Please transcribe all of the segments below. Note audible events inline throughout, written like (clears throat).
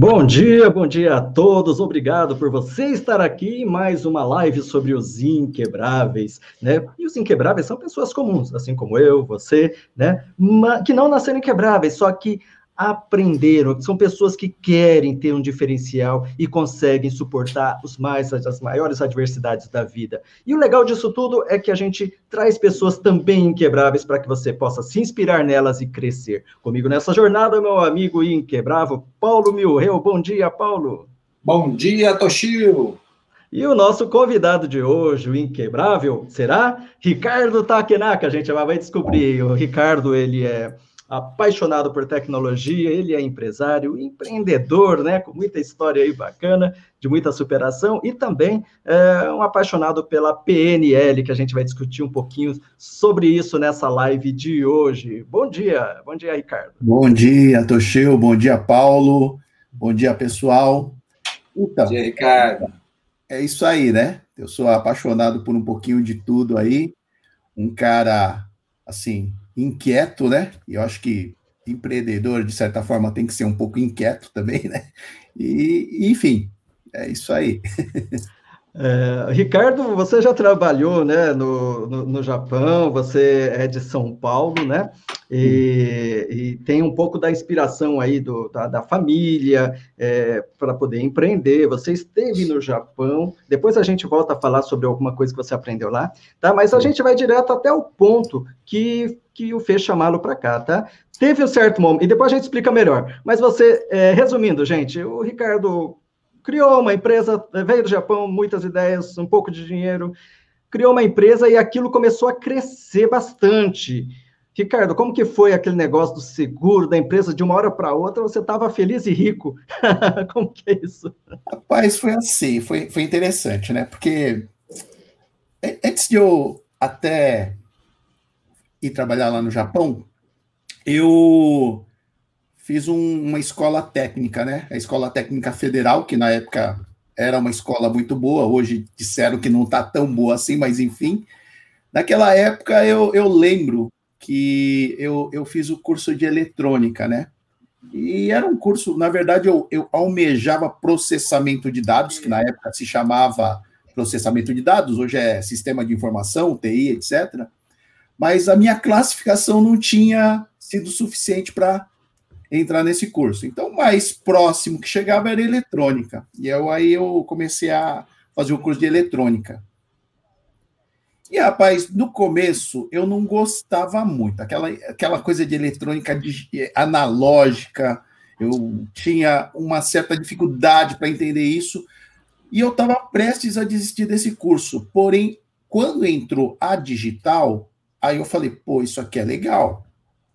Bom dia, bom dia a todos. Obrigado por você estar aqui em mais uma live sobre os inquebráveis, né? E os inquebráveis são pessoas comuns, assim como eu, você, né? Que não nasceram inquebráveis, só que aprenderam, são pessoas que querem ter um diferencial e conseguem suportar os mais, as maiores adversidades da vida. E o legal disso tudo é que a gente traz pessoas também inquebráveis para que você possa se inspirar nelas e crescer. Comigo nessa jornada, meu amigo inquebrável, Paulo Milreu. Bom dia, Paulo. Bom dia, Toshio. E o nosso convidado de hoje, o inquebrável, será Ricardo Takenaka. A gente vai descobrir. O Ricardo, ele é apaixonado por tecnologia, ele é empresário, empreendedor, né, com muita história aí bacana, de muita superação, e também é, um apaixonado pela PNL, que a gente vai discutir um pouquinho sobre isso nessa live de hoje. Bom dia, bom dia, Ricardo. Bom dia, Toshio, bom dia, Paulo, bom dia, pessoal. Então, bom dia, Ricardo. É isso aí, né? Eu sou apaixonado por um pouquinho de tudo aí, um cara, assim, inquieto, né? E eu acho que empreendedor, de certa forma, tem que ser um pouco inquieto também, né? E, enfim, é isso aí. (laughs) É, Ricardo, você já trabalhou né, no, no, no, Japão, você é de São Paulo, né? E, e tem um pouco da inspiração aí do, da, da família é, para poder empreender. Você esteve no Japão, depois a gente volta a falar sobre alguma coisa que você aprendeu lá, tá? Mas a gente vai direto até o ponto que, que o fez chamá-lo para cá, tá? Teve um certo momento, e depois a gente explica melhor. Mas você, é, resumindo, gente, o Ricardo criou uma empresa, veio do Japão, muitas ideias, um pouco de dinheiro, criou uma empresa e aquilo começou a crescer bastante. Ricardo, como que foi aquele negócio do seguro da empresa de uma hora para outra? Você estava feliz e rico. (laughs) como que é isso? Rapaz, foi assim, foi, foi interessante, né? Porque antes de eu até ir trabalhar lá no Japão, eu fiz um, uma escola técnica, né? A Escola Técnica Federal, que na época era uma escola muito boa, hoje disseram que não está tão boa assim, mas enfim. Naquela época eu, eu lembro que eu, eu fiz o curso de eletrônica, né? E era um curso, na verdade, eu, eu almejava processamento de dados, que na época se chamava processamento de dados, hoje é sistema de informação, TI, etc. Mas a minha classificação não tinha sido suficiente para entrar nesse curso. Então, o mais próximo que chegava era eletrônica. E eu, aí eu comecei a fazer o curso de eletrônica. E, rapaz, no começo eu não gostava muito. Aquela, aquela coisa de eletrônica de, analógica, eu tinha uma certa dificuldade para entender isso. E eu estava prestes a desistir desse curso. Porém, quando entrou a digital, aí eu falei, pô, isso aqui é legal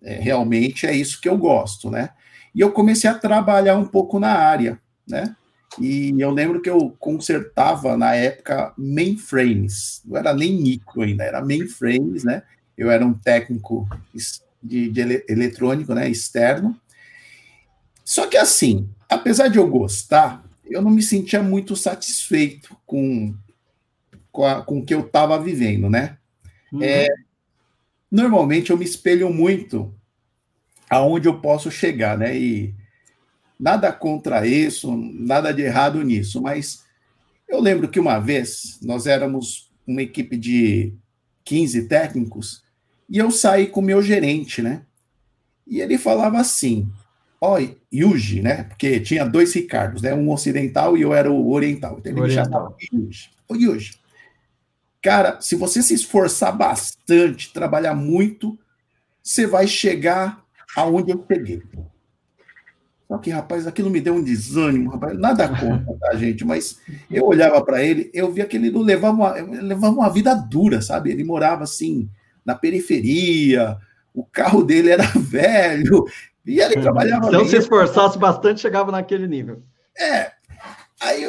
é, realmente é isso que eu gosto, né? E eu comecei a trabalhar um pouco na área, né? E eu lembro que eu consertava na época mainframes, não era nem micro ainda, era mainframes, né? Eu era um técnico de, de eletrônico, né, externo. Só que assim, apesar de eu gostar, eu não me sentia muito satisfeito com, com, a, com o que eu estava vivendo, né? Uhum. É, normalmente eu me espelho muito aonde eu posso chegar, né? E nada contra isso, nada de errado nisso, mas eu lembro que uma vez nós éramos uma equipe de 15 técnicos e eu saí com o meu gerente, né? E ele falava assim: Ó, oh, Yuji, né? Porque tinha dois Ricardos, né? Um ocidental e eu era o oriental. Então ele oriental. me chamava Yuji. Ô, Yuji, cara, se você se esforçar bastante, trabalhar muito, você vai chegar aonde eu peguei. Só que, rapaz, aquilo me deu um desânimo, rapaz, nada contra, tá, (laughs) gente? Mas eu olhava para ele, eu via que ele não levava uma, levava uma vida dura, sabe? Ele morava assim, na periferia, o carro dele era (laughs) velho, e ele trabalhava. Se eu se esforçasse bastante, chegava naquele nível. É. Aí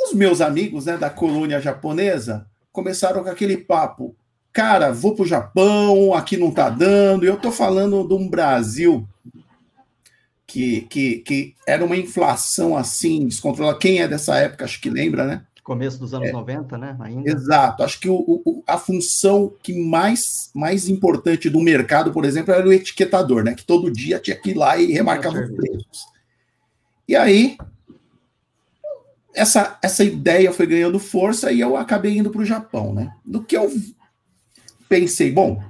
os meus amigos né, da colônia japonesa começaram com aquele papo cara, vou para o Japão, aqui não está dando. Eu estou falando de um Brasil que, que, que era uma inflação assim, descontrolada. Quem é dessa época, acho que lembra, né? Começo dos anos é, 90, né? Ainda. Exato. Acho que o, o, a função que mais, mais importante do mercado, por exemplo, era o etiquetador, né? Que todo dia tinha que ir lá e remarcar os preços. E aí, essa, essa ideia foi ganhando força e eu acabei indo para o Japão, né? Do que eu pensei, bom,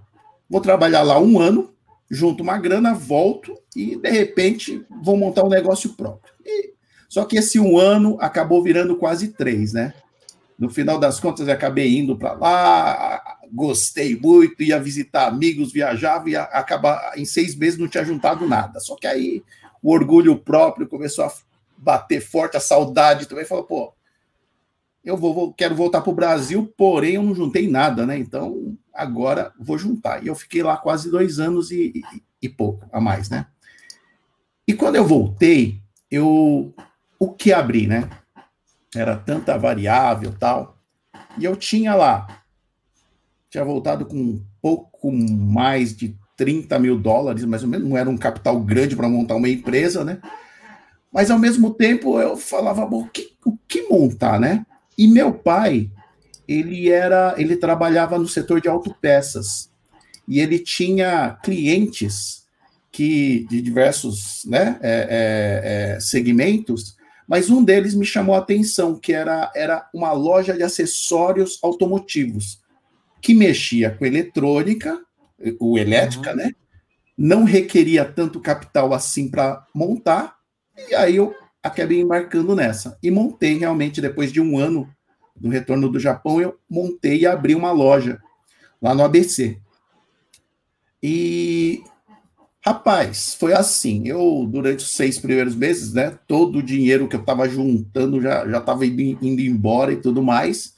vou trabalhar lá um ano, junto uma grana, volto e de repente vou montar um negócio próprio. E, só que esse um ano acabou virando quase três, né? No final das contas, acabei indo para lá, gostei muito, ia visitar amigos, viajava e acabar em seis meses não tinha juntado nada. Só que aí o orgulho próprio começou a bater forte, a saudade também falou, pô, eu vou, vou quero voltar para o Brasil, porém eu não juntei nada, né? Então agora vou juntar. E eu fiquei lá quase dois anos e, e, e pouco a mais, né? E quando eu voltei, eu o que abri, né? Era tanta variável tal. E eu tinha lá, tinha voltado com um pouco mais de 30 mil dólares, mais ou menos, não era um capital grande para montar uma empresa, né? Mas ao mesmo tempo eu falava, bom, o que, o que montar, né? E meu pai, ele era, ele trabalhava no setor de autopeças e ele tinha clientes que de diversos, né, é, é, é, segmentos, mas um deles me chamou a atenção, que era, era uma loja de acessórios automotivos que mexia com eletrônica, o elétrica, uhum. né? Não requeria tanto capital assim para montar e aí eu acabei embarcando nessa. E montei realmente, depois de um ano do retorno do Japão, eu montei e abri uma loja lá no ABC. E, rapaz, foi assim. Eu, durante os seis primeiros meses, né, todo o dinheiro que eu estava juntando já estava indo, indo embora e tudo mais.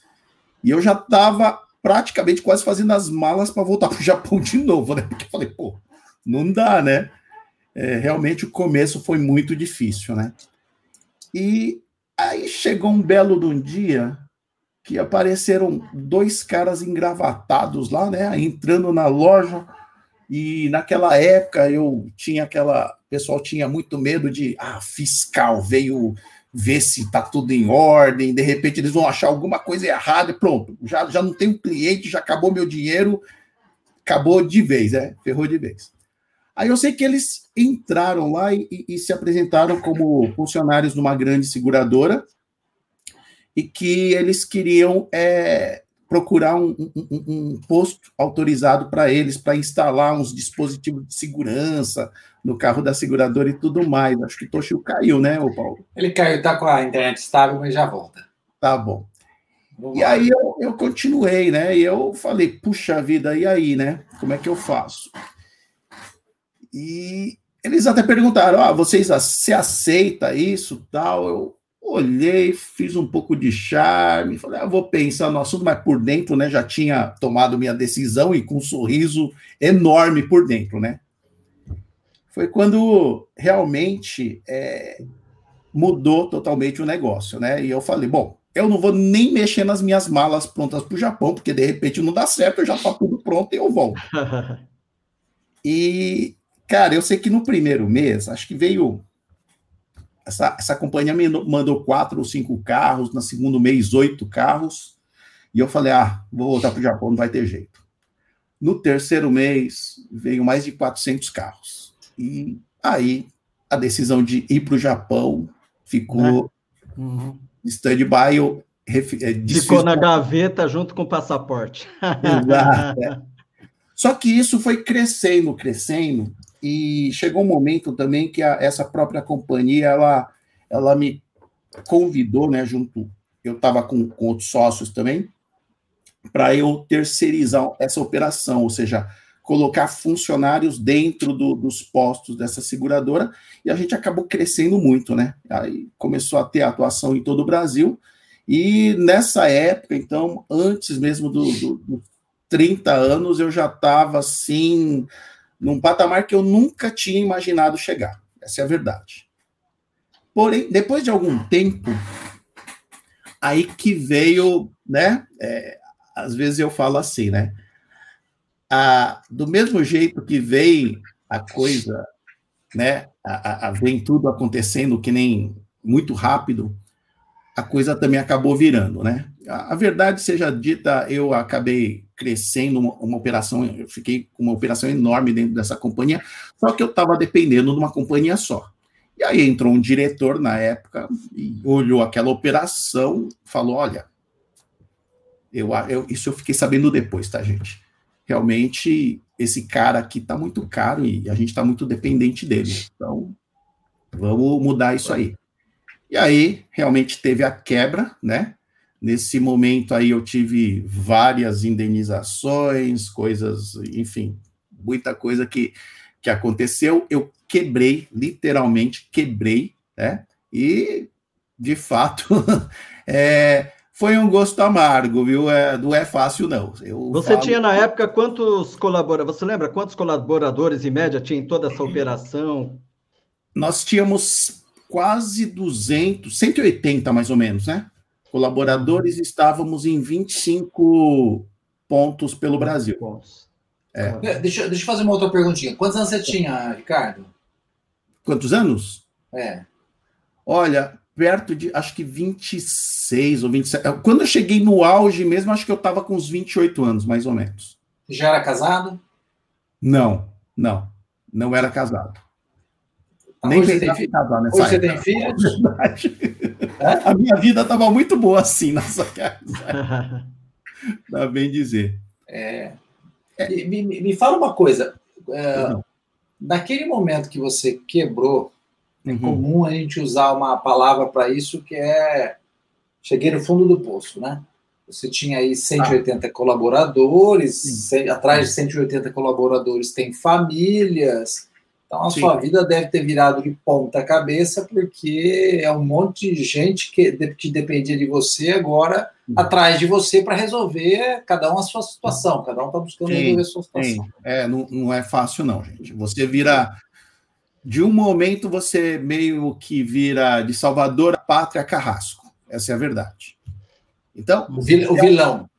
E eu já estava praticamente quase fazendo as malas para voltar para o (laughs) Japão de novo, né? Porque eu falei, pô, não dá, né? é, realmente o começo foi muito difícil, né? E aí chegou um belo de um dia que apareceram dois caras engravatados lá, né? Entrando na loja. E naquela época eu tinha aquela. O pessoal tinha muito medo de. Ah, fiscal veio ver se tá tudo em ordem, de repente eles vão achar alguma coisa errada e pronto. Já, já não tenho cliente, já acabou meu dinheiro, acabou de vez, né? Ferrou de vez. Aí eu sei que eles entraram lá e, e, se apresentaram como funcionários de uma grande seguradora e que eles queriam é, procurar um, um, um, posto autorizado para eles para instalar uns dispositivos de segurança no carro da seguradora e tudo mais. Acho que o Toshio caiu, né, o Paulo? Ele caiu, está com a internet estável, mas já volta. Tá bom. Vamos e lá. aí eu, eu continuei, né? E eu falei, puxa vida, e aí, né? Como é que eu faço? E eles até perguntaram: ah, vocês se aceita isso, tal? Eu olhei, fiz um pouco de charme, falei: ah, vou pensar no assunto, mas por dentro, né, já tinha tomado minha decisão e com um sorriso enorme por dentro, né? Foi quando realmente é, mudou totalmente o negócio, né? E eu falei: bom, eu não vou nem mexer nas minhas malas prontas para o Japão, porque de repente não dá certo, já está tudo pronto e eu volto. (laughs) e Cara, eu sei que no primeiro mês, acho que veio. Essa, essa companhia me mandou quatro ou cinco carros, no segundo mês, oito carros. E eu falei: ah, vou voltar para o Japão, não vai ter jeito. No terceiro mês, veio mais de 400 carros. E aí, a decisão de ir para o Japão ficou é. uhum. stand-by. É, Ficou na gaveta junto com o passaporte. Exato. (laughs) É. Só que isso foi crescendo, crescendo, e chegou um momento também que a, essa própria companhia ela, ela me convidou, né, junto, eu estava com, com outros sócios também, para eu terceirizar essa operação, ou seja, colocar funcionários dentro do, dos postos dessa seguradora, e a gente acabou crescendo muito, né? Aí começou a ter atuação em todo o Brasil, e nessa época, então, antes mesmo dos do, do 30 anos, eu já estava assim, num patamar que eu nunca tinha imaginado chegar. Essa é a verdade. Porém, depois de algum tempo, aí que veio, né? É, às vezes eu falo assim, né? Do mesmo jeito que veio a coisa, né? A, a, vem tudo acontecendo que nem muito rápido, a coisa também acabou virando, né? A, a verdade seja dita, eu acabei crescendo uma, uma, operação, eu fiquei com uma operação enorme dentro dessa companhia, só que eu estava dependendo de uma companhia só. E aí entrou um diretor na época e olhou aquela operação, falou: olha, eu, eu, isso eu fiquei sabendo depois, tá, gente? Realmente, esse cara aqui tá muito caro e a gente tá muito dependente dele. Então, vamos mudar isso aí. E aí, realmente teve a quebra, né? Nesse momento aí eu tive várias indenizações, coisas, enfim, muita coisa que, que aconteceu. Eu quebrei, literalmente quebrei, né? E, de fato, (laughs) é, foi um gosto amargo, viu? É, não é fácil, não. Eu Você falo... tinha na época quantos colaboradores? Você lembra quantos colaboradores em média tinha em toda essa operação? Nós tínhamos quase 200, 180 mais ou menos, né? Colaboradores, estávamos em 25 pontos pelo Brasil. Pontos. É. é. Deixa, deixa eu fazer uma outra perguntinha. Quantos anos você tinha, Ricardo? Quantos anos? É. Olha, perto de, acho que 26 ou 27. É, quando eu cheguei no auge mesmo, acho que eu estava com uns 28 anos, mais ou menos. Já era casado? Não, não. Não era casado. Ah, Nem hoje você tem, filho? Hoje você tem (laughs) filhos? É? A minha vida estava muito boa assim nessa casa. (laughs) Dá bem dizer. É. é. Me, me, me, fala uma coisa. É, naquele momento que você quebrou, é uhum. é comum a gente usar uma palavra para isso que é cheguei no fundo do poço, né? Você tinha aí 180 ah. colaboradores, atrás de 180 colaboradores tem famílias, então a Sim. sua vida deve ter virado de ponta cabeça, porque é um monte de gente que, que dependia de você agora uhum. atrás de você para resolver cada um a sua situação. Cada um está buscando sim, resolver a sua situação. Sim. É, não, não é fácil, não, gente. Você vira. De um momento você meio que vira de Salvador a pátria carrasco. Essa é a verdade. Então. O, vilão.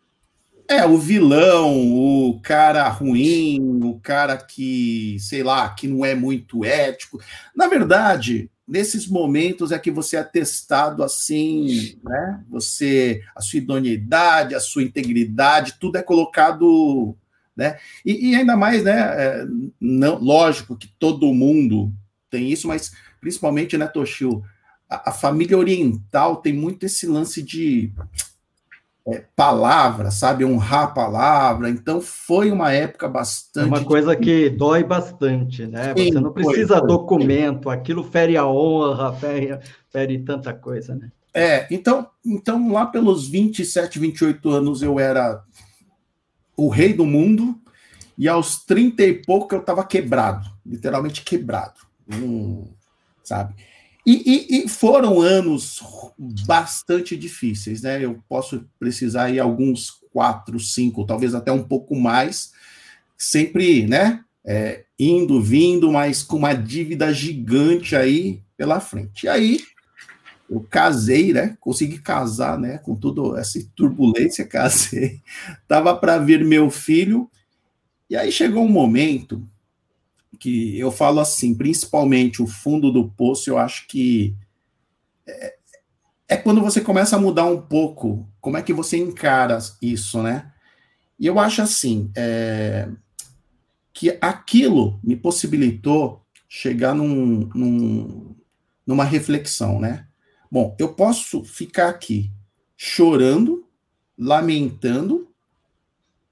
É, o vilão, o cara ruim, o cara que, sei lá, que não é muito ético. Na verdade, nesses momentos é que você é testado assim, né? Você, a sua idoneidade, a sua integridade, tudo é colocado, né? E, e ainda mais, né? É, não, lógico que todo mundo tem isso, mas principalmente, né, Toshio, a, a família oriental tem muito esse lance de é, palavra, sabe? Honrar a palavra. Então, foi uma época bastante. É uma coisa que dói bastante, né? Sim, Você não precisa foi, foi. documento, aquilo fere a honra, fere, fere tanta coisa, né? É, então, então, lá pelos 27, 28 anos, eu era o rei do mundo, e aos 30 e pouco eu estava quebrado, literalmente quebrado. Hum, sabe? E, e, e, foram anos bastante difíceis, né? Eu posso precisar aí alguns quatro, cinco, talvez até um pouco mais, sempre, né? É, indo, vindo, mas com uma dívida gigante aí pela frente. E aí eu casei, né? Consegui casar, né? Com toda essa turbulência, (laughs) casei. Tava para vir meu filho. E aí chegou um momento que eu falo assim, principalmente o fundo do poço, eu acho que é, é, quando você começa a mudar um pouco como é que você encara isso, né? E eu acho assim, é, que aquilo me possibilitou chegar num, num, numa reflexão, né? Bom, eu posso ficar aqui chorando, lamentando,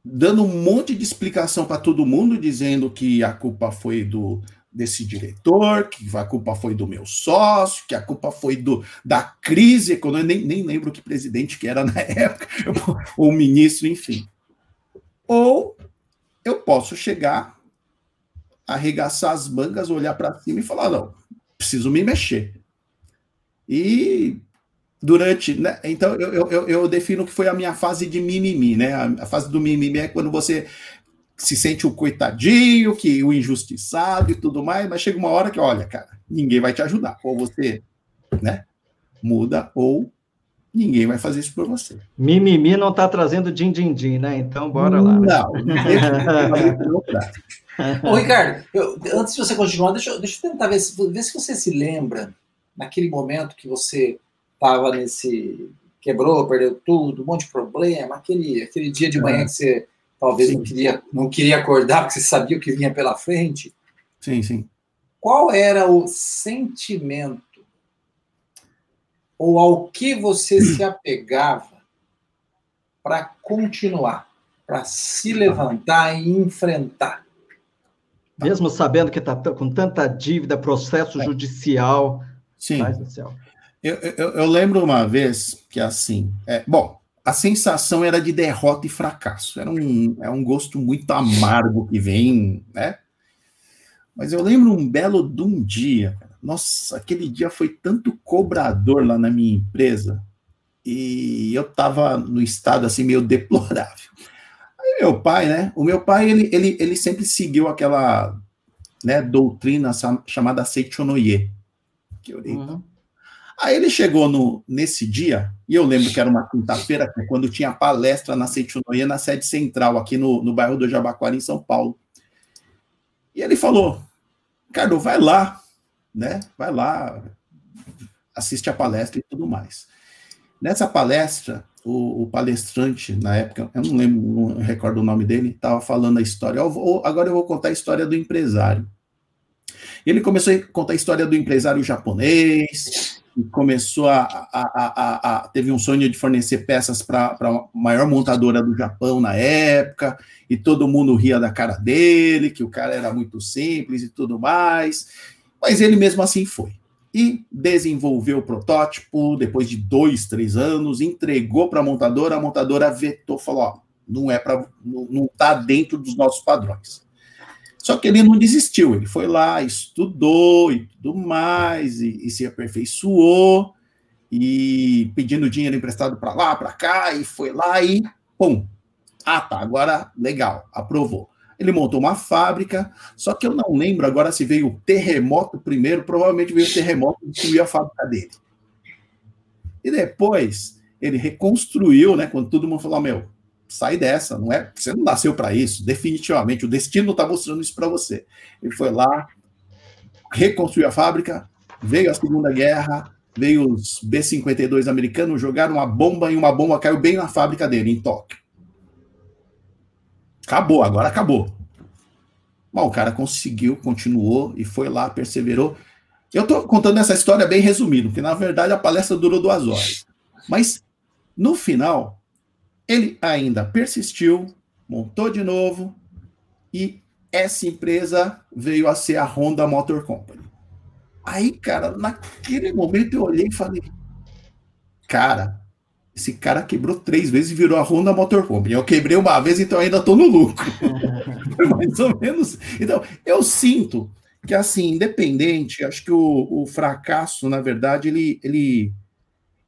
dando um monte de explicação para todo mundo, dizendo que a culpa foi do desse diretor, que a culpa foi do meu sócio, que a culpa foi do da crise econômica, nem, nem lembro que presidente que era na (laughs) época, ou ministro, enfim. Ou eu posso chegar, arregaçar as mangas, olhar para cima e falar: não, preciso me mexer. E durante. Né? Então, eu, eu, eu, defino que foi a minha fase de mimimi, né? A, a, fase do mimimi é quando você se sente o coitadinho, que o injustiçado e tudo mais, mas chega uma hora que, olha, cara, ninguém vai te ajudar. Ou você, né, muda, ou ninguém vai fazer isso por você. Mimimi não está trazendo din-din-din, né? Então, bora lá. Não. (laughs) Ô, Ricardo, eu, antes de você continuar, deixa, deixa eu tentar ver se, ver se você se lembra, naquele momento que você estava nesse. quebrou, perdeu tudo, um monte de problema, aquele, aquele dia de manhã que você talvez não queria, não queria acordar porque você sabia o que vinha pela frente. Sim, sim. qual era o sentimento ou ao que você se (clears throat) apegava para continuar, para se levantar e enfrentar? Mesmo sabendo que está com tanta dívida, processo é. judicial. Sim. Eu, eu, eu, lembro uma vez que assim, é, bom, a sensação era de derrota e fracasso. Era um, é um gosto muito amargo que vem, né? Mas eu lembro um belo de um dia, nossa, aquele dia foi tanto cobrador lá na minha empresa e eu tava no estado assim meio deplorável. Aí meu pai, né? O meu pai, ele, ele, ele sempre seguiu aquela né, doutrina chamada Seichonoye. Que eu uhum. Aí ele chegou no, nesse dia, e eu lembro que era uma quinta-feira, quando tinha palestra na Seichonoye, na sede central, aqui no, no bairro do Jabaquara, em São Paulo. E ele falou, Ricardo, vai lá, né? Vai lá, assiste a palestra e tudo mais. Nessa palestra, o, o, palestrante, na época, eu não lembro, não recordo o nome dele, estava falando a história. Eu vou, agora eu vou contar a história do empresário. Ele começou a contar a história do empresário japonês, começou a, a, a, a, teve um sonho de fornecer peças para a maior montadora do Japão na época, e todo mundo ria da cara dele, que o cara era muito simples e tudo mais, mas ele mesmo assim foi. E desenvolveu o protótipo, depois de dois, três anos, entregou para a montadora, a montadora vetou, falou, ó, não é para, não está dentro dos nossos padrões. Só que ele não desistiu, ele foi lá, estudou e tudo mais, e, e se aperfeiçoou, e pedindo dinheiro emprestado para lá, para cá, e foi lá e pum. Ah, tá, agora legal, aprovou. Ele montou uma fábrica, só que eu não lembro agora se veio o terremoto primeiro, provavelmente veio o terremoto e destruiu a fábrica dele. E depois ele reconstruiu, né? Quando todo mundo falou: Meu, sai dessa, não é? Você não nasceu para isso, definitivamente. O destino está mostrando isso para você. Ele foi lá, reconstruiu a fábrica, veio a Segunda Guerra, veio os B-52 americanos, jogaram uma bomba e uma bomba caiu bem na fábrica dele, em Tóquio. Acabou, agora acabou. Bom, o cara conseguiu, continuou e foi lá, perseverou. Eu estou contando essa história bem resumida, porque na verdade a palestra durou duas horas. Mas no final, ele ainda persistiu, montou de novo e essa empresa veio a ser a Honda Motor Company. Aí, cara, naquele momento eu olhei e falei: Cara, esse cara quebrou três vezes e virou a Honda Motor Company. Eu quebrei uma vez, então ainda estou no lucro. (laughs) mais ou menos. Então, eu sinto que, assim, independente, acho que o, o fracasso, na verdade, ele, ele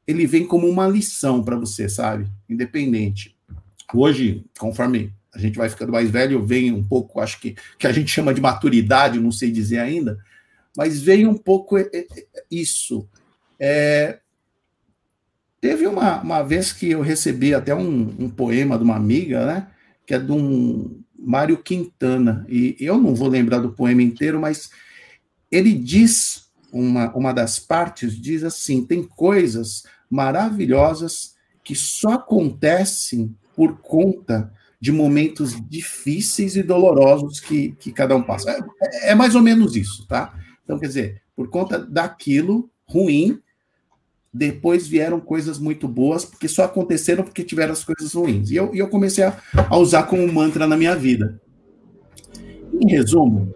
ele vem como uma lição para você, sabe? Independente. Hoje, conforme a gente vai ficando mais velho, vem um pouco, acho que, que a gente (laughs) chama de maturidade, não sei dizer ainda, mas vem um pouco isso. É, teve uma, uma vez que eu recebi até um, um poema de uma amiga, né? Que é de um Mário Quintana, e eu não vou lembrar do poema inteiro, mas ele diz uma, uma das partes diz assim: tem coisas maravilhosas que só acontecem por conta de momentos difíceis e dolorosos que, que cada um passa. É, é mais ou menos isso, tá? Então, quer dizer, por conta daquilo ruim, depois vieram coisas muito boas, porque só aconteceram porque tiveram as coisas ruins. E eu, eu comecei a, a usar como mantra na minha vida. Em resumo,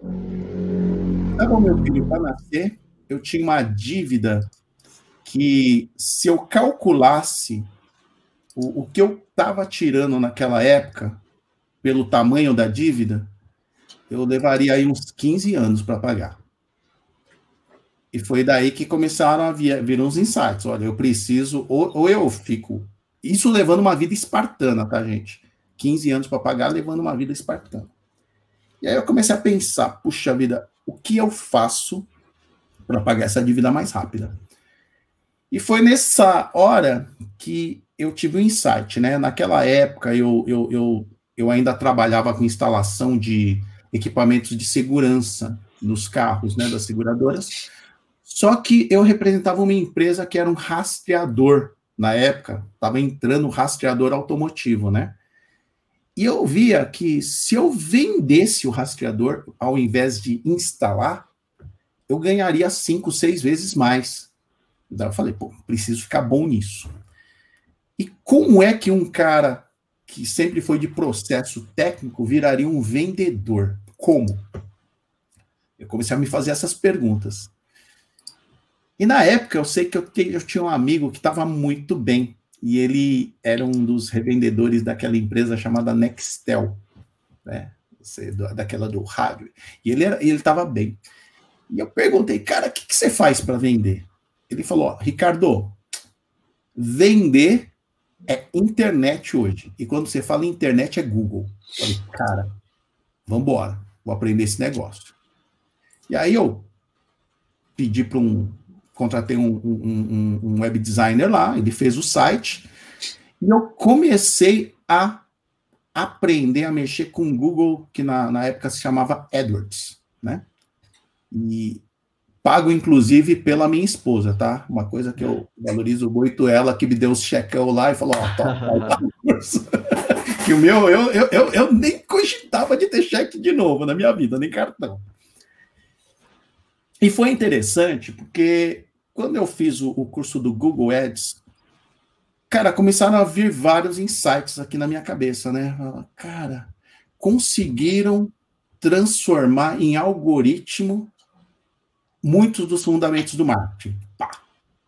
estava meu filho para nascer, eu tinha uma dívida que, se eu calculasse o, o que eu estava tirando naquela época, pelo tamanho da dívida, eu levaria aí uns 15 anos para pagar. E foi daí que começaram a vir, vir uns insights. Olha, eu preciso, ou, ou eu fico. Isso levando uma vida espartana, tá, gente? 15 anos para pagar, levando uma vida espartana. E aí eu comecei a pensar: puxa vida, o que eu faço para pagar essa dívida mais rápida. E foi nessa hora que eu tive um insight, né? Naquela época eu, eu, eu, eu ainda trabalhava com instalação de equipamentos de segurança nos carros, né, das seguradoras. Só que eu representava uma empresa que era um rastreador na época, estava entrando rastreador automotivo, né? E eu via que se eu vendesse o rastreador ao invés de instalar, eu ganharia cinco, seis vezes mais. Daí eu falei, pô, preciso ficar bom nisso. E como é que um cara que sempre foi de processo técnico viraria um vendedor? Como? Eu comecei a me fazer essas perguntas. E na época eu sei que eu, eu tinha um amigo que estava muito bem. E ele era um dos revendedores daquela empresa chamada Nextel, né? daquela do rádio. E ele ele estava bem. E eu perguntei, cara, o que, que você faz para vender? Ele falou, Ricardo, vender é internet hoje. E quando você fala internet é Google. Eu falei, cara, vamos embora, vou aprender esse negócio. E aí eu pedi para um, contratei um, um, um, web designer lá, ele fez o site, e eu comecei a aprender a mexer com o Google, que na, na época se chamava AdWords, né? E pago, inclusive, pela minha esposa, tá? Uma coisa que eu valorizo muito, ela que me deu os checão lá e falou, ó, oh, tá, curso. (laughs) que o meu, eu, eu, eu, eu nem cogitava de ter cheque de novo na minha vida, nem cartão. E foi interessante, porque quando eu fiz o, o curso do Google Ads, cara, começaram a vir vários insights aqui na minha cabeça, né? Cara, conseguiram transformar em algoritmo muitos dos fundamentos do marketing. Pá.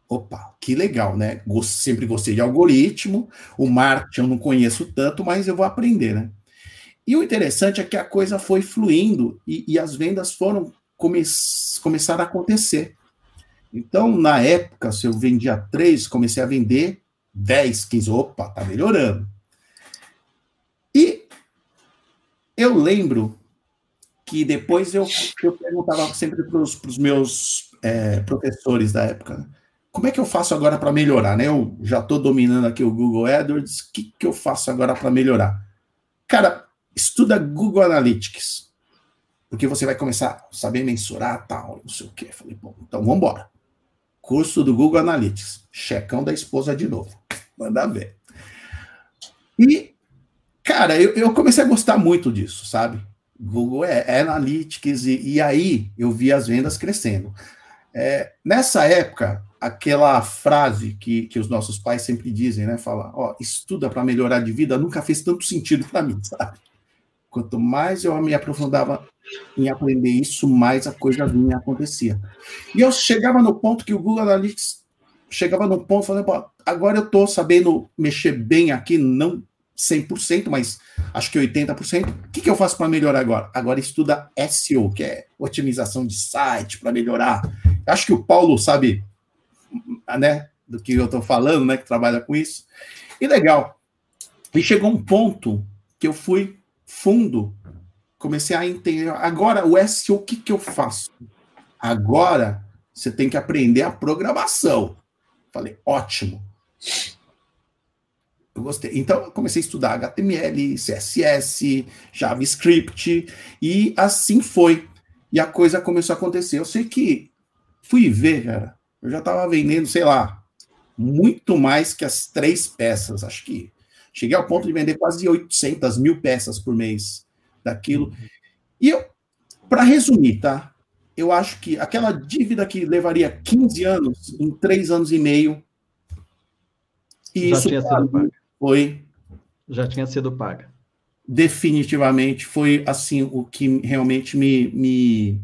Opa, que legal, né? Sempre gostei de algoritmo, o marketing eu não conheço tanto, mas eu vou aprender, né? E o interessante é que a coisa foi fluindo e, e as vendas foram come, começaram a acontecer. Então, na época, se eu vendia três, comecei a vender 10, 15. Opa, tá melhorando. E eu lembro que depois eu, eu perguntava sempre para os meus é, professores da época, como é que eu faço agora para melhorar? Né? Eu já estou dominando aqui o Google AdWords, o que, que eu faço agora para melhorar? Cara, estuda Google Analytics, porque você vai começar a saber mensurar tal, não sei o quê. Falei, bom, então vamos embora. Curso do Google Analytics, checão da esposa de novo, manda ver. E, cara, eu, eu comecei a gostar muito disso, sabe? Google é, Analytics, e, e, aí eu vi as vendas crescendo. É, nessa época, aquela frase que, que os nossos pais sempre dizem, né? Fala, ó, estuda para melhorar de vida, nunca fez tanto sentido para mim, (laughs) sabe? Quanto mais eu me aprofundava em aprender isso, mais a coisa vinha acontecia. E eu chegava no ponto que o Google Analytics chegava no ponto falando, agora eu estou sabendo mexer bem aqui, não 100%, mas acho que 80%. O que, que eu faço para melhorar agora? Agora estuda SEO, que é otimização de site para melhorar. Acho que o Paulo sabe, né, do que eu estou falando, né, que trabalha com isso. E legal. E chegou um ponto que eu fui fundo, comecei a entender. Agora, o SEO, o que, que eu faço? Agora, você tem que aprender a programação. Falei, ótimo. Eu gostei. Então, eu comecei a estudar HTML, CSS, JavaScript, e assim foi. E a coisa começou a acontecer. Eu sei que fui ver, cara, eu já estava vendendo, sei lá, muito mais que as três peças. Acho que cheguei ao ponto de vender quase 800 mil peças por mês daquilo. E eu, para resumir, tá? Eu acho que aquela dívida que levaria 15 anos, em três anos e meio, e isso tinha sido foi. Já tinha sido paga. Definitivamente foi assim o que realmente me, me,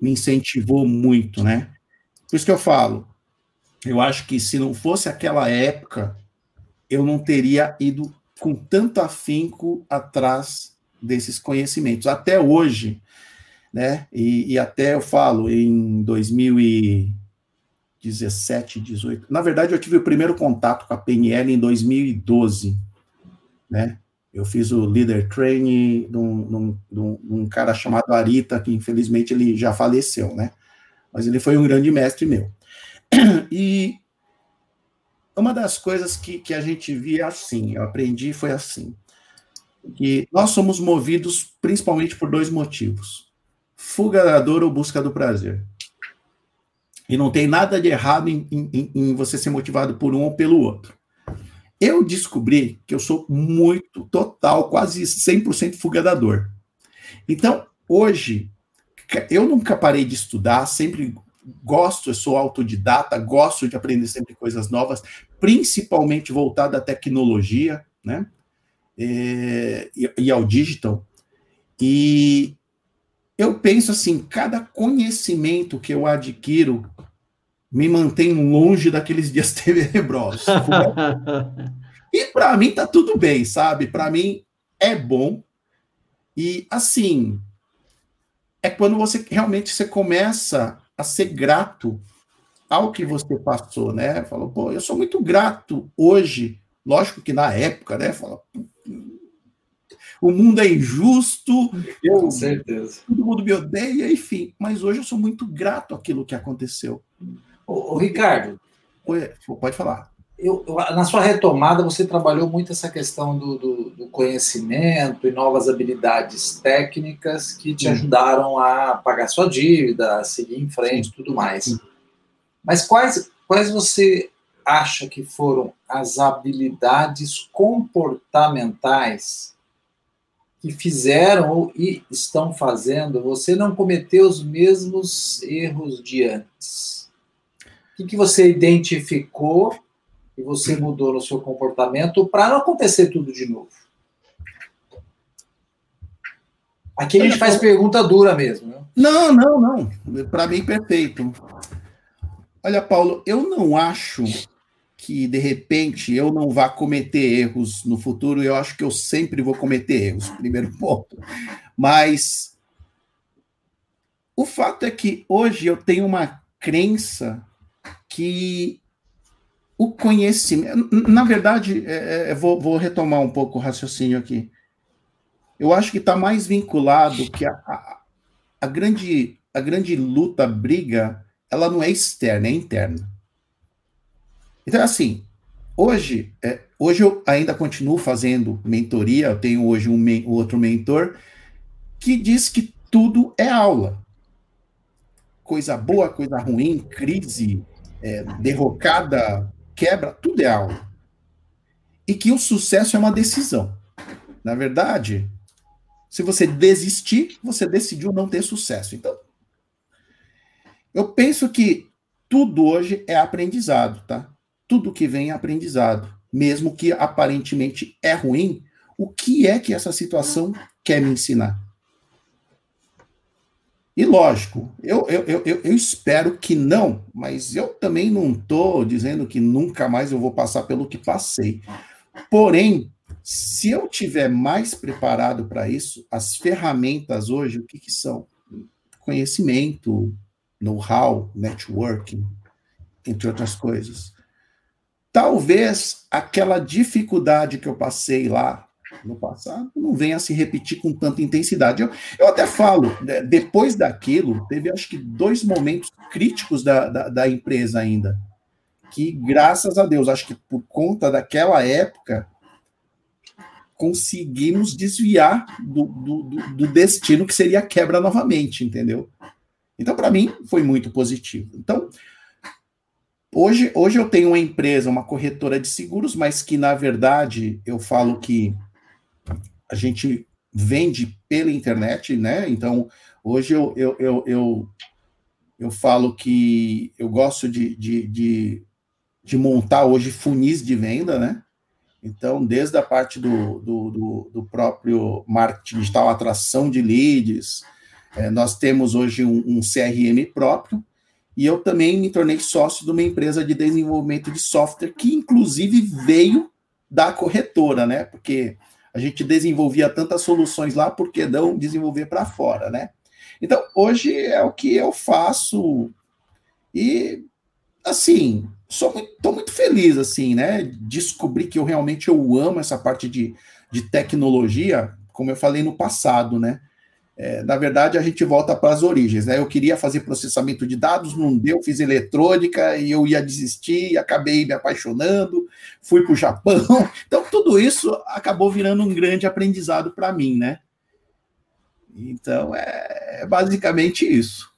me incentivou muito, né? Por isso que eu falo, eu acho que se não fosse aquela época, eu não teria ido com tanto afinco atrás desses conhecimentos. Até hoje, né? E, e até eu falo, em 2000 e 17, 18. Na verdade, eu tive o primeiro contato com a PNL em 2012, né? Eu fiz o leader training de um, cara chamado Arita, que infelizmente ele já faleceu, né? Mas ele foi um grande mestre meu. E uma das coisas que, que a gente via assim, eu aprendi foi assim, que nós somos movidos principalmente por dois motivos: fuga da dor ou busca do prazer. E não tem nada de errado em, em, em você ser motivado por um ou pelo outro. Eu descobri que eu sou muito, total, quase 100% fuga da dor. Então, hoje, eu nunca parei de estudar, sempre gosto, eu sou autodidata, gosto de aprender sempre coisas novas, principalmente voltada à tecnologia, né? É, e, e ao digital. E eu penso assim, cada conhecimento que eu adquiro me mantém longe daqueles dias (laughs) tenebrosos. e para mim tá tudo bem, sabe? Para mim é bom. E assim, é quando você realmente você começa a ser grato ao que você passou, né? Falou, pô, eu sou muito grato hoje. Lógico que na época, né? Fala, o mundo é injusto, (laughs) eu, Com certeza. todo mundo me odeia, enfim. Mas hoje eu sou muito grato àquilo que aconteceu. Ô, ô Ricardo. Pode falar. Eu, na sua retomada, você trabalhou muito essa questão do, do, do conhecimento e novas habilidades técnicas que te ajudaram a pagar sua dívida, a seguir em frente e tudo mais. Mas quais, quais você acha que foram as habilidades comportamentais que fizeram ou e estão fazendo você não cometer os mesmos erros de antes? O que, que você identificou e você mudou no seu comportamento para não acontecer tudo de novo? Aqui a gente faz pergunta dura mesmo. Né? Não, não, não. Para mim, perfeito. Olha, Paulo, eu não acho que de repente eu não vá cometer erros no futuro. Eu acho que eu sempre vou cometer erros, (laughs) primeiro ponto. Mas o fato é que hoje eu tenho uma crença que o conhecimento. Na verdade, é, é, vou, vou, retomar um pouco o raciocínio aqui. Eu acho que está mais vinculado que a, a, a, grande, a grande luta, briga, ela não é externa, é interna. Então, assim, hoje, é, hoje eu ainda continuo fazendo mentoria, eu tenho hoje um outro mentor que diz que tudo é aula. Coisa boa, coisa ruim, crise, é, derrocada, quebra, tudo é aula. E que o sucesso é uma decisão. Na verdade, se você desistir, você decidiu não ter sucesso. Então, eu penso que tudo hoje é aprendizado, tá? Tudo que vem é aprendizado. Mesmo que aparentemente é ruim, o que é que essa situação quer me ensinar? E lógico, eu, eu, eu, eu, espero que não, mas eu também não estou dizendo que nunca mais eu vou passar pelo que passei. Porém, se eu tiver mais preparado para isso, as ferramentas hoje, o que, que são? Conhecimento, know-how, networking, entre outras coisas. Talvez aquela dificuldade que eu passei lá no passado não venha a se repetir com tanta intensidade. Eu, eu até falo, né, depois daquilo, teve acho que dois momentos críticos da, da, da empresa ainda, que graças a Deus, acho que por conta daquela época, conseguimos desviar do, do, do, destino que seria a quebra novamente, entendeu? Então, para mim, foi muito positivo. Então, hoje, hoje eu tenho uma empresa, uma corretora de seguros, mas que, na verdade, eu falo que a gente vende pela internet, né? Então, hoje eu, eu, eu, eu, eu falo que eu gosto de, de, de, de, montar hoje funis de venda, né? Então, desde a parte do, do, do, do próprio marketing digital, atração de leads, é, nós temos hoje um, um CRM próprio, e eu também me tornei sócio de uma empresa de desenvolvimento de software que, inclusive, veio da corretora, né? Porque a gente desenvolvia tantas soluções lá, por que não desenvolver para fora, né? Então, hoje é o que eu faço e, assim, estou muito, muito feliz, assim, né? Descobri que eu realmente eu amo essa parte de, de tecnologia, como eu falei no passado, né? É, na verdade, a gente volta para as origens, né? Eu queria fazer processamento de dados, não deu, fiz eletrônica e eu ia desistir, acabei me apaixonando, fui para o Japão. (laughs) Então, tudo isso acabou virando um grande aprendizado para mim, né? Então, é, é basicamente isso.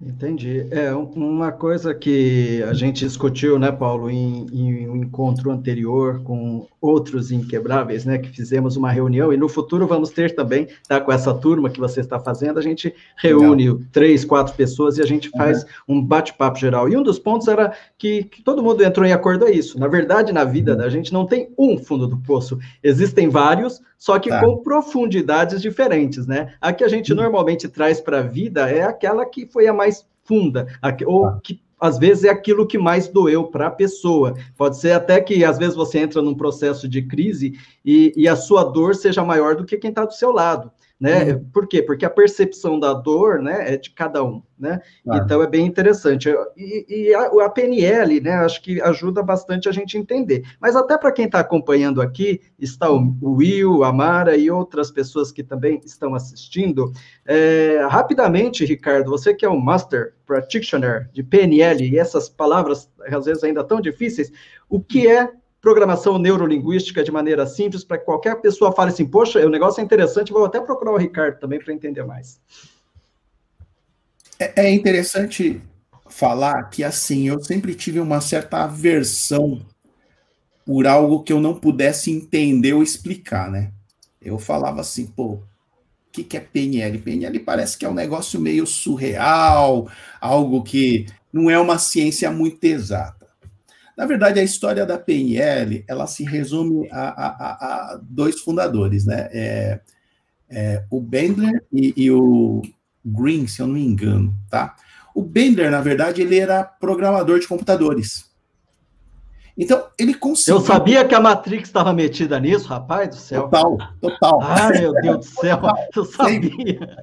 Entendi. É uma coisa que a gente discutiu, né, Paulo, em, em, um encontro anterior com outros inquebráveis, né, que fizemos uma reunião e no futuro vamos ter também, tá, com essa turma que você está fazendo, a gente reúne Legal. três, quatro pessoas e a gente faz uhum. um bate-papo geral. E um dos pontos era que, que, todo mundo entrou em acordo a isso. Na verdade, na vida uhum. da gente não tem um fundo do poço, existem vários, só que tá. com profundidades diferentes, né? A que a gente uhum. normalmente traz para a vida é aquela que foi a mais funda, ou tá. que às vezes é aquilo que mais doeu para a pessoa. Pode ser até que às vezes você entra num processo de crise e, e a sua dor seja maior do que quem está do seu lado né? Uhum. Por quê? Porque a percepção da dor, né, é de cada um, né? Ah. Então é bem interessante. E, e a, a, PNL, né, acho que ajuda bastante a gente entender. Mas até para quem está acompanhando aqui, está o, o Will, a Mara e outras pessoas que também estão assistindo. É, rapidamente, Ricardo, você que é um Master Practitioner de PNL e essas palavras às vezes ainda tão difíceis, o que é programação neurolinguística de maneira simples, para que qualquer pessoa fale assim, poxa, o negócio é interessante, vou até procurar o Ricardo também para entender mais. É, é interessante falar que, assim, eu sempre tive uma certa aversão por algo que eu não pudesse entender ou explicar, né? Eu falava assim, pô, o que, que é PNL? PNL parece que é um negócio meio surreal, algo que não é uma ciência muito exata. Na verdade, a história da PNL ela se resume a, a, a dois fundadores, né? É, é, o Bendler e, e, o Green, se eu não me engano, tá? O Bendler, na verdade, ele era programador de computadores. Então, ele conseguiu. Eu sabia que a Matrix estava metida nisso, rapaz do céu. Total, total. Ah, meu Deus do céu, eu sabia.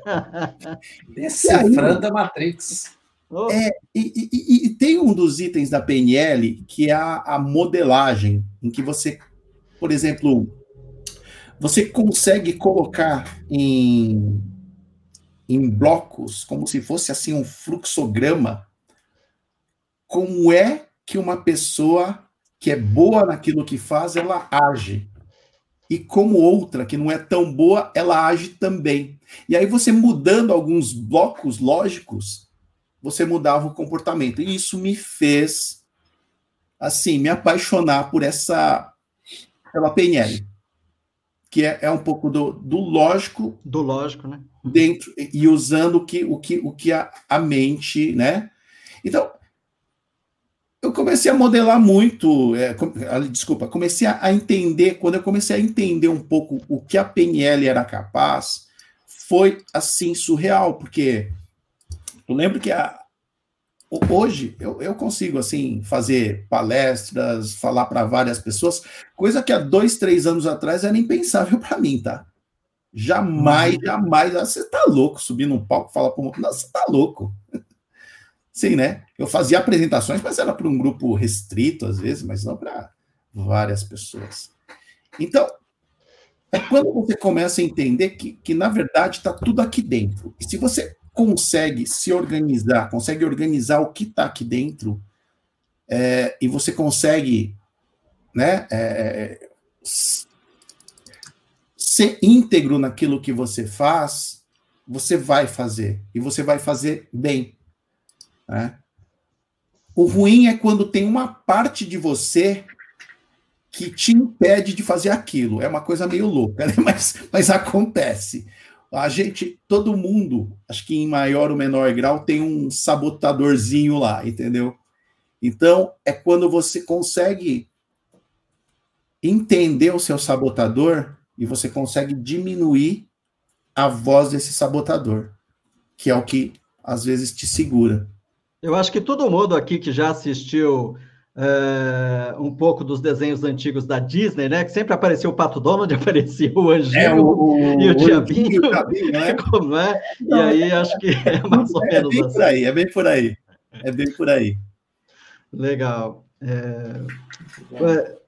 Decifrando a Matrix. Oh. É, e, e, e, tem um dos itens da PNL que é a, a, modelagem, em que você, por exemplo, você consegue colocar em, em blocos, como se fosse assim um fluxograma, como é que uma pessoa que é boa naquilo que faz, ela age. E como outra que não é tão boa, ela age também. E aí você mudando alguns blocos lógicos, você mudava o comportamento. E isso me fez, assim, me apaixonar por essa, pela PNL, que é, é um pouco do, do lógico. Do lógico, né? Dentro, e usando o que, o que, o que a, a mente, né? Então, eu comecei a modelar muito, é, desculpa, comecei a, a, entender, quando eu comecei a entender um pouco o que a PNL era capaz, foi assim surreal, porque eu lembro que a, hoje eu, eu consigo assim fazer palestras, falar para várias pessoas, coisa que há dois, três anos atrás era impensável para mim, tá? Jamais, uhum. jamais. Ah, você tá louco subir num palco e falar para um. Não, você tá louco. (laughs) Sim, né? Eu fazia apresentações, mas era para um grupo restrito às vezes, mas não para várias pessoas. Então, é quando você começa a entender que, que na verdade está tudo aqui dentro. E se você consegue se organizar, consegue organizar o que está aqui dentro, é, e você consegue né, é, ser íntegro naquilo que você faz, você vai fazer, e você vai fazer bem. Né? O ruim é quando tem uma parte de você que te impede de fazer aquilo. É uma coisa meio louca, né? (laughs) mas, mas acontece a gente, todo mundo, acho que em maior ou menor grau, tem um sabotadorzinho lá, entendeu? Então, é quando você consegue entender o seu sabotador e você consegue diminuir a voz desse sabotador, que é o que às vezes te segura. Eu acho que todo mundo aqui que já assistiu é, um pouco dos desenhos antigos da Disney, né? Que sempre aparecia o Pato Donald, (laughs) aparecia o Anjinho é, o, e o, o Diabinho. né? (laughs) Como é? E aí acho que é (laughs) mais ou é, menos é bem assim. Por aí, é bem por aí. É bem por aí. Legal. É...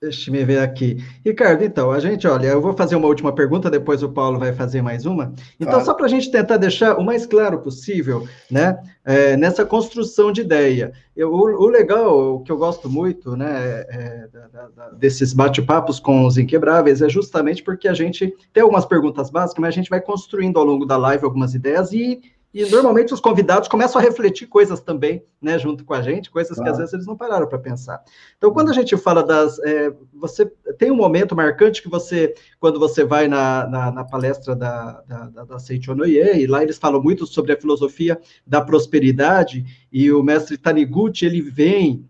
Deixa eu ver aqui. Ricardo, então, a gente, olha, eu vou fazer uma última pergunta, depois o Paulo vai fazer mais uma. Então, claro. só para a gente tentar deixar o mais claro possível, né, é, nessa construção de ideia. Eu, o, o, legal, o que eu gosto muito, né, é, da, da, desses bate-papos com os inquebráveis, é justamente porque a gente tem algumas perguntas básicas, mas a gente vai construindo ao longo da live algumas ideias e E normalmente os convidados começam a refletir coisas também, né, junto com a gente, coisas claro. que às vezes eles não pararam para pensar. Então, quando a gente fala das. É, você tem um momento marcante que você, quando você vai na, na, na palestra da, da, da, da Seichonoye, e lá eles falam muito sobre a filosofia da prosperidade, e o mestre Taniguchi, ele vem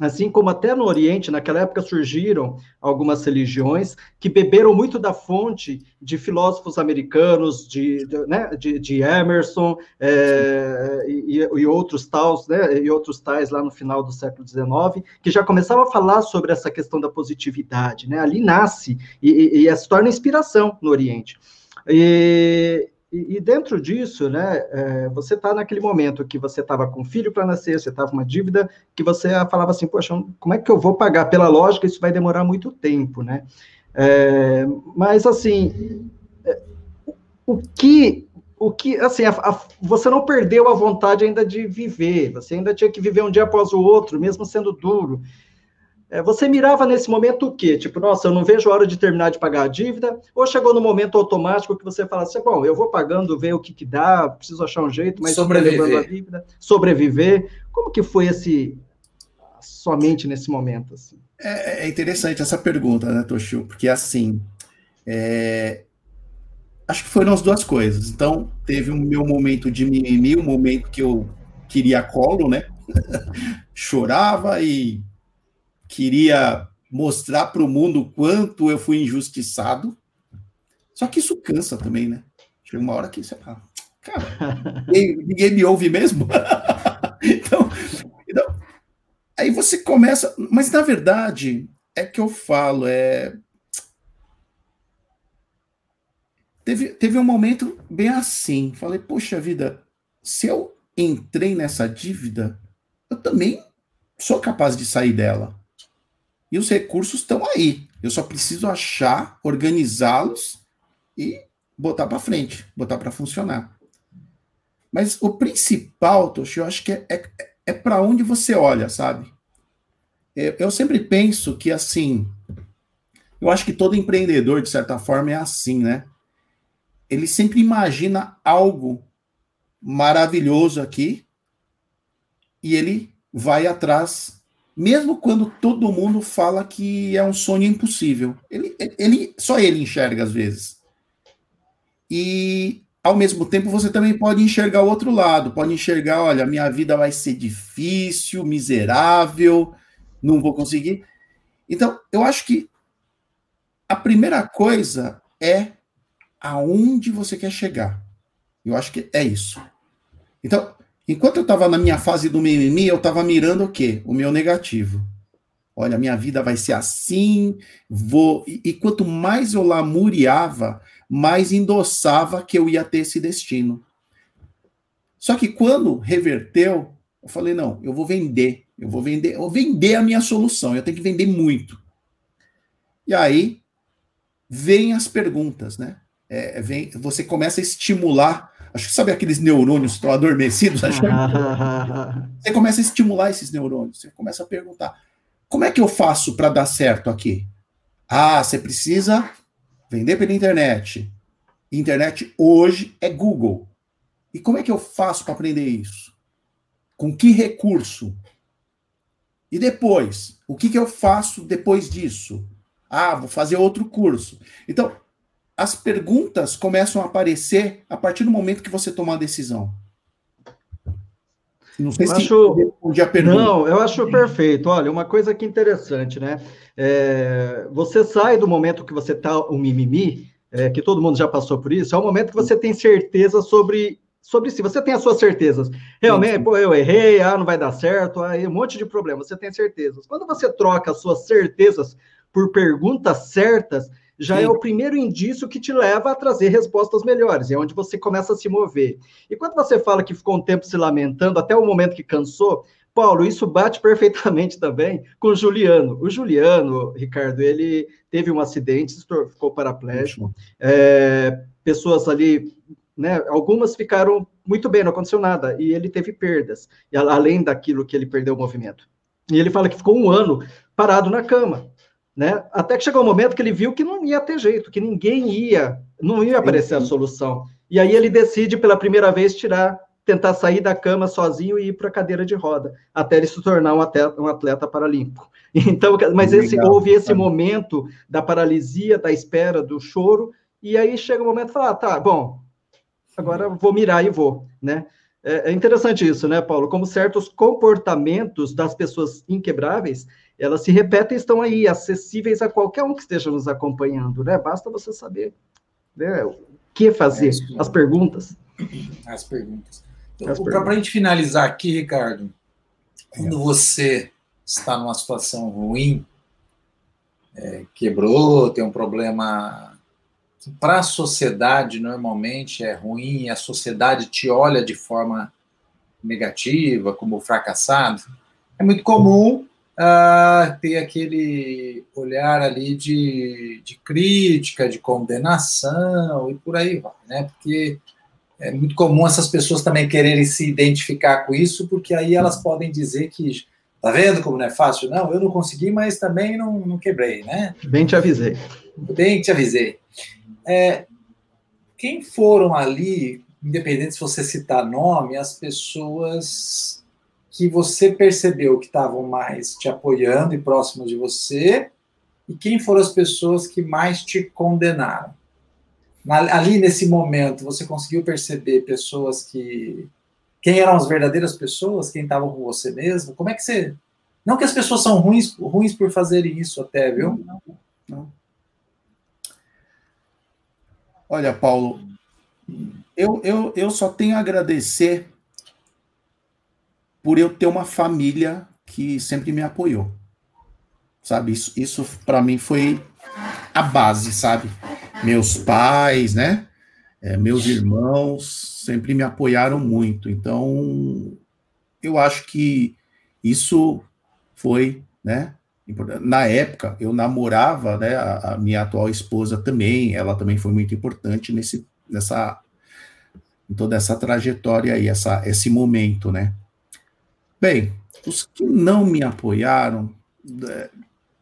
Assim como até no Oriente, naquela época surgiram algumas religiões que beberam muito da fonte de filósofos americanos, de, de, né, de, de Emerson é, e, e, outros tais, né, e outros tais lá no final do século XIX, que já começavam a falar sobre essa questão da positividade. Né? Ali nasce e, e, e se torna inspiração no Oriente. E, e, e, dentro disso, né, é, você está naquele momento que você estava com filho para nascer, você estava com uma dívida que você falava assim, poxa, como é que eu vou pagar? Pela lógica, isso vai demorar muito tempo, né? É, mas, assim, é, o que, o que assim, a, a, você não perdeu a vontade ainda de viver, você ainda tinha que viver um dia após o outro, mesmo sendo duro. É, você mirava nesse momento o quê? Tipo, nossa, eu não vejo a hora de terminar de pagar a dívida? Ou chegou no momento automático que você fala assim, bom, eu vou pagando, ver o que, que dá, preciso achar um jeito, mas sobreviver. a dívida, sobreviver. Como que foi esse somente nesse momento? Assim? É, é interessante essa pergunta, né, Toshio? Porque assim, é... acho que foram as duas coisas. Então, teve o meu momento de mimimi, o um momento que eu queria colo, né? (laughs) Chorava e queria mostrar para o mundo o quanto eu fui injustiçado. Só que isso cansa também, né? Chega uma hora que você fala, cara, (laughs) ninguém, ninguém me ouve mesmo. (laughs) então, então, aí você começa, mas na verdade é que eu falo, é teve, teve um momento bem assim. Falei, poxa vida, se eu entrei nessa dívida, eu também sou capaz de sair dela. E os recursos estão aí. Eu só preciso achar, organizá-los e botar para frente, botar para funcionar. Mas o principal, Toshi, eu acho que é, é, é para onde você olha, sabe? Eu, eu sempre penso que, assim, eu acho que todo empreendedor, de certa forma, é assim, né? Ele sempre imagina algo maravilhoso aqui e ele vai atrás mesmo quando todo mundo fala que é um sonho impossível. Ele, ele só ele enxerga às vezes. E ao mesmo tempo você também pode enxergar o outro lado, pode enxergar, olha, minha vida vai ser difícil, miserável, não vou conseguir. Então, eu acho que a primeira coisa é aonde você quer chegar. Eu acho que é isso. Então, Enquanto eu estava na minha fase do mimimi, eu estava mirando o quê? O meu negativo. Olha, minha vida vai ser assim, vou. E, e quanto mais eu lamuriava, mais endossava que eu ia ter esse destino. Só que quando reverteu, eu falei: não, eu vou vender, eu vou vender, eu vou vender a minha solução, eu tenho que vender muito. E aí vem as perguntas, né? É, vem, você começa a estimular Acho que sabe aqueles neurônios que estão adormecidos? (laughs) Acho que é você começa a estimular esses neurônios. Você começa a perguntar: como é que eu faço para dar certo aqui? Ah, você precisa vender pela internet. Internet hoje é Google. E como é que eu faço para aprender isso? Com que recurso? E depois? O que, que eu faço depois disso? Ah, vou fazer outro curso. Então, as perguntas começam a aparecer a partir do momento que você toma a decisão. Não sei eu se acho... a pergunta. Não, eu acho perfeito. Olha, uma coisa que interessante, né? É, você sai do momento que você está o mimimi, é, que todo mundo já passou por isso, é o momento que você tem certeza sobre sobre si. Você tem as suas certezas. Realmente, pô, eu errei, ah, não vai dar certo, aí um monte de problemas. Você tem certezas. Quando você troca as suas certezas por perguntas certas, já Sim. é o primeiro indício que te leva a trazer respostas melhores, é onde você começa a se mover. E quando você fala que ficou um tempo se lamentando até o momento que cansou, Paulo, isso bate (laughs) perfeitamente também com o Juliano. O Juliano, Ricardo, ele teve um acidente, ficou paraplégico. É, pessoas ali, né, algumas ficaram muito bem, não aconteceu nada, e ele teve perdas, além daquilo que ele perdeu o movimento. E ele fala que ficou um ano parado na cama. Né? Até que chegou um momento que ele viu que não ia ter jeito, que ninguém ia, não ia aparecer a solução. E aí ele decide pela primeira vez tirar tentar sair da cama sozinho e ir para a cadeira de roda, até ele se tornar um atleta, um atleta paralímpico. (laughs) Então, mas esse, houve esse momento da paralisia, da espera, do choro, e aí chega o momento de falar, ah, tá, bom, agora vou mirar e vou, né? É, é interessante isso, né, Paulo? Como certos comportamentos das pessoas inquebráveis, elas se repetem e estão aí, acessíveis a qualquer um que esteja nos acompanhando, né? Basta você saber né, o que fazer, é as perguntas. As perguntas. Então, Para a gente finalizar aqui, Ricardo, quando você está numa situação ruim, é, quebrou, tem um problema que para a sociedade normalmente é ruim, a sociedade te olha de forma negativa, como fracassado, é muito comum uh, ter aquele olhar ali de, de crítica, de condenação e por aí vai, né? Porque é muito comum essas pessoas também quererem se identificar com isso, porque aí elas podem dizer que Tá vendo como não é fácil? Não, eu não consegui, mas também não, não quebrei, né? Bem te avisei. Bem te avisei. É, quem foram ali, independente se você citar nome, as pessoas que você percebeu que estavam mais te apoiando e próximas de você, e quem foram as pessoas que mais te condenaram? Ali nesse momento, você conseguiu perceber pessoas que quem eram as verdadeiras pessoas, quem estavam com você mesmo? Como é que você. Não que as pessoas são ruins, ruins por fazerem isso, até, viu? Não, não. Olha, Paulo, eu, eu, eu só tenho a agradecer por eu ter uma família que sempre me apoiou. Sabe, isso, isso para mim foi a base, sabe? Meus pais, né? É, meus irmãos sempre me apoiaram muito. Então, eu acho que isso foi, né? Na época, eu namorava, né? A, a minha atual esposa também, ela também foi muito importante nesse, nessa, em toda essa trajetória aí, essa, esse momento, né? Bem, os que não me apoiaram, é,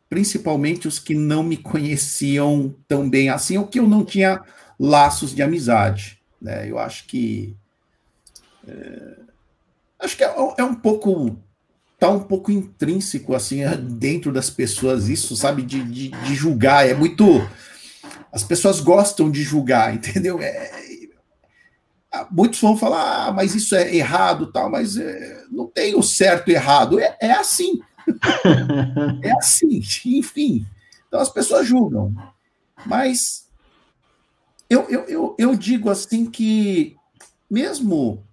principalmente os que não me conheciam tão bem assim, ou que eu não tinha laços de amizade. Né? Eu acho que. É, acho que é, é, um pouco. Tá um pouco intrínseco, assim, dentro das pessoas, isso, sabe, de, de, de julgar. É muito. As pessoas gostam de julgar, (laughs) entendeu? É, muitos vão falar, ah, mas isso é errado, tal, mas é, não tem o certo e errado. É, é assim. (laughs) é assim, enfim. Então as pessoas julgam. Mas eu, eu, eu, eu digo assim que, mesmo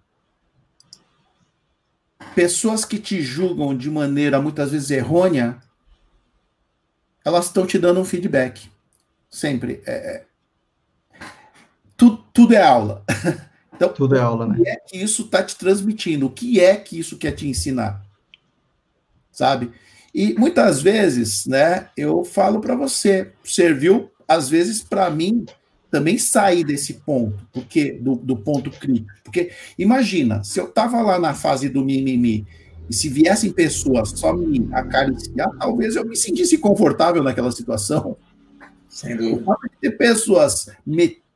pessoas que te julgam de maneira muitas vezes errônea, elas estão te dando um feedback. Sempre. É, é tudo, tudo é aula. (laughs) Então, tudo é aula, né? O que é que isso está te transmitindo? O que é que isso quer te ensinar? Sabe? E muitas vezes, né, eu falo para você, serviu às vezes para mim também sair desse ponto, porque do, do ponto crítico. Porque imagina, se eu estava lá na fase do mimimi e se viessem pessoas só me acariciar, talvez eu me sentisse confortável naquela situação. Sem dúvida. O de ter pessoas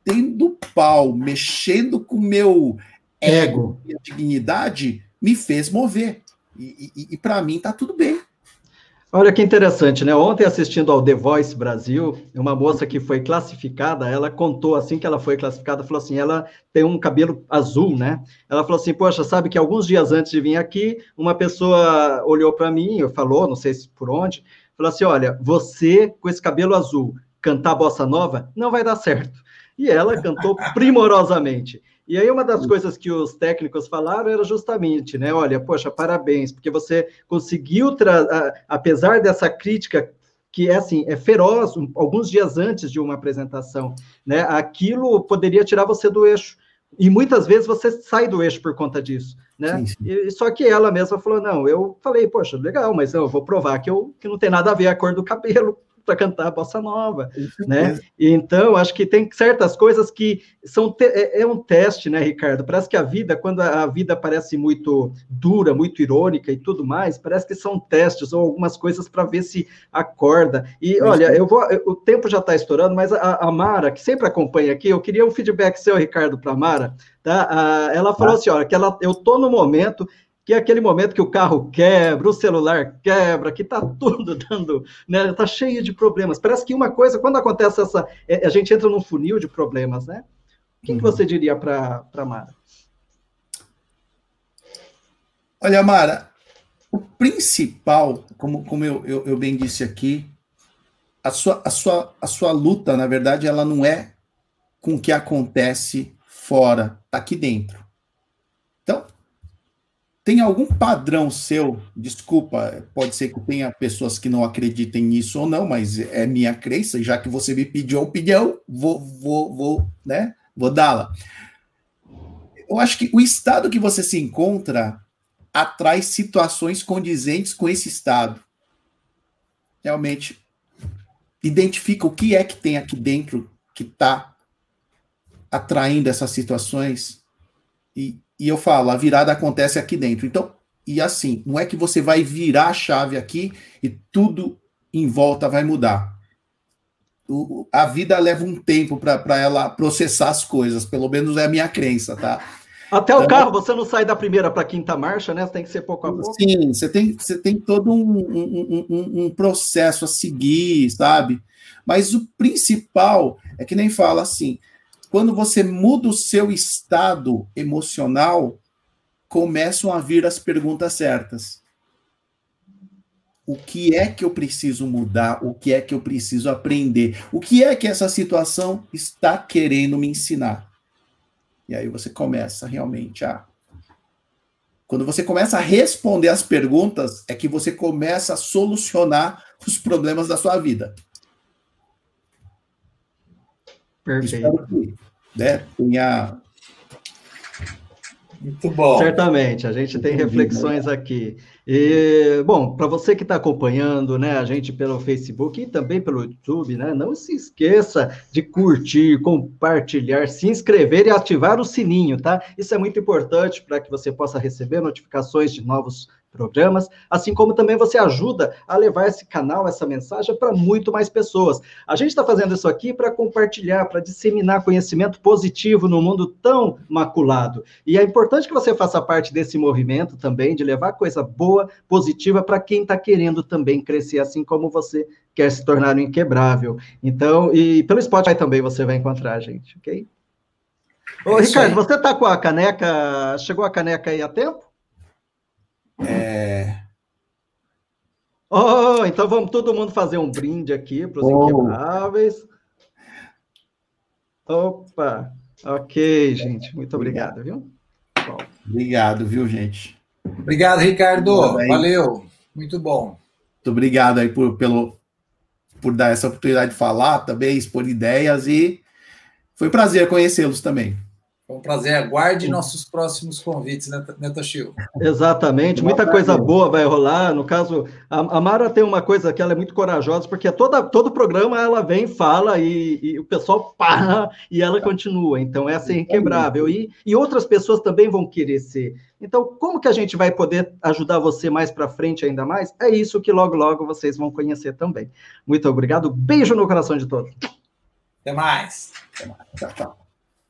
metendo pau, mexendo com o meu ego, e dignidade, me fez mover. E, e, e para mim tá tudo bem. Olha que interessante, né? Ontem, assistindo ao The Voice Brasil, uma moça que foi classificada, ela contou assim que ela foi classificada, falou assim: ela tem um cabelo azul, né? Ela falou assim: Poxa, sabe que alguns dias antes de vir aqui, uma pessoa olhou para mim, falou, não sei se por onde, falou assim: Olha, você com esse cabelo azul cantar bossa nova não vai dar certo. E ela cantou primorosamente. E aí uma das coisas que os técnicos falaram era justamente, né? Olha, poxa, parabéns, porque você conseguiu, apesar dessa crítica que é assim, é feroz, um, alguns dias antes de uma apresentação, né? Aquilo poderia tirar você do eixo. E muitas vezes você sai do eixo por conta disso, né? Sim, sim. E, só que ela mesma falou, não, eu falei, poxa, legal, mas eu vou provar que, eu, que não tem nada a ver a cor do cabelo, para cantar a bossa nova, né? Então, acho que tem certas coisas que são é, é, um teste, né, Ricardo? Parece que a vida, quando a, vida parece muito dura, muito irônica e tudo mais, parece que são testes ou algumas coisas para ver se acorda. E olha, eu vou, o tempo já está estourando, mas a, a, Mara, que sempre acompanha aqui, eu queria um feedback seu, Ricardo, para Mara. Tá? Ah, ela falou ah. assim: olha, que ela, eu tô no momento que é aquele momento que o carro quebra, o celular quebra, que está tudo (laughs) dando, né? Está cheio de problemas. Parece que uma coisa, quando acontece essa, é, a gente entra num funil de problemas, né? O que, uhum. que você diria para a Mara? Olha, Mara, o principal, como, como eu, eu, eu bem disse aqui, a sua, a, sua, a sua luta, na verdade, ela não é com o que acontece fora, tá aqui dentro. Então, tem algum padrão seu? Desculpa, pode ser que tenha pessoas que não acreditem nisso ou não, mas é minha crença, já que você me pediu a opinião, vou, vou, vou, né? Vou dá-la. Eu acho que o estado que você se encontra atrai situações condizentes com esse estado. Realmente identifica o que é que tem aqui dentro que está atraindo essas situações e, e eu falo, a virada acontece aqui dentro. Então, e assim, não é que você vai virar a chave aqui e tudo em volta vai mudar. O, a vida leva um tempo para ela processar as coisas, pelo menos é a minha crença, tá? Até o então, carro, você não sai da primeira para a quinta marcha, né? Você tem que ser pouco a pouco. Sim, você tem, você tem todo um, um, um, um processo a seguir, sabe? Mas o principal é que nem fala assim: quando você muda o seu estado emocional, começam a vir as perguntas certas. O que é que eu preciso mudar? O que é que eu preciso aprender? O que é que essa situação está querendo me ensinar? E aí você começa realmente a. Quando você começa a responder as perguntas, é que você começa a solucionar os problemas da sua vida. Perfeito. Que, né, tenha... Muito bom. Certamente, a gente tem reflexões aqui. E, bom, para você que está acompanhando né, a gente pelo Facebook e também pelo YouTube, né, não se esqueça de curtir, compartilhar, se inscrever e ativar o sininho, tá? Isso é muito importante para que você possa receber notificações de novos programas, assim como também você ajuda a levar esse canal, essa mensagem para muito mais pessoas. A gente está fazendo isso aqui para compartilhar, para disseminar conhecimento positivo no mundo tão maculado. E é importante que você faça parte desse movimento também, de levar coisa boa, positiva para quem está querendo também crescer, assim como você quer se tornar um inquebrável. Então, e pelo Spotify também você vai encontrar a gente, ok? Ô, é Ricardo, você está com a caneca, chegou a caneca aí a tempo? É... Oh, então vamos todo mundo fazer um brinde aqui para os oh. inquebráveis. Opa, ok, gente. Muito obrigado, viu? Bom. Obrigado, viu, gente? Obrigado, Ricardo. Valeu. Muito bom. Muito obrigado aí por, pelo, por dar essa oportunidade de falar também, expor ideias e foi um prazer conhecê-los também. Foi um prazer. Aguarde nossos próximos convites, né, né Toshio? Exatamente. Muita coisa boa vai rolar. No caso, a, a, Mara tem uma coisa que ela é muito corajosa, porque toda, todo programa ela vem, fala e, e o pessoal para e ela continua. Então, essa é inquebrável. E, e outras pessoas também vão querer ser. Então, como que a gente vai poder ajudar você mais para frente ainda mais? É isso que logo, logo vocês vão conhecer também. Muito obrigado. Beijo no coração de todos. Até mais. Até mais. Tchau, tchau.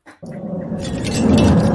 Thank you.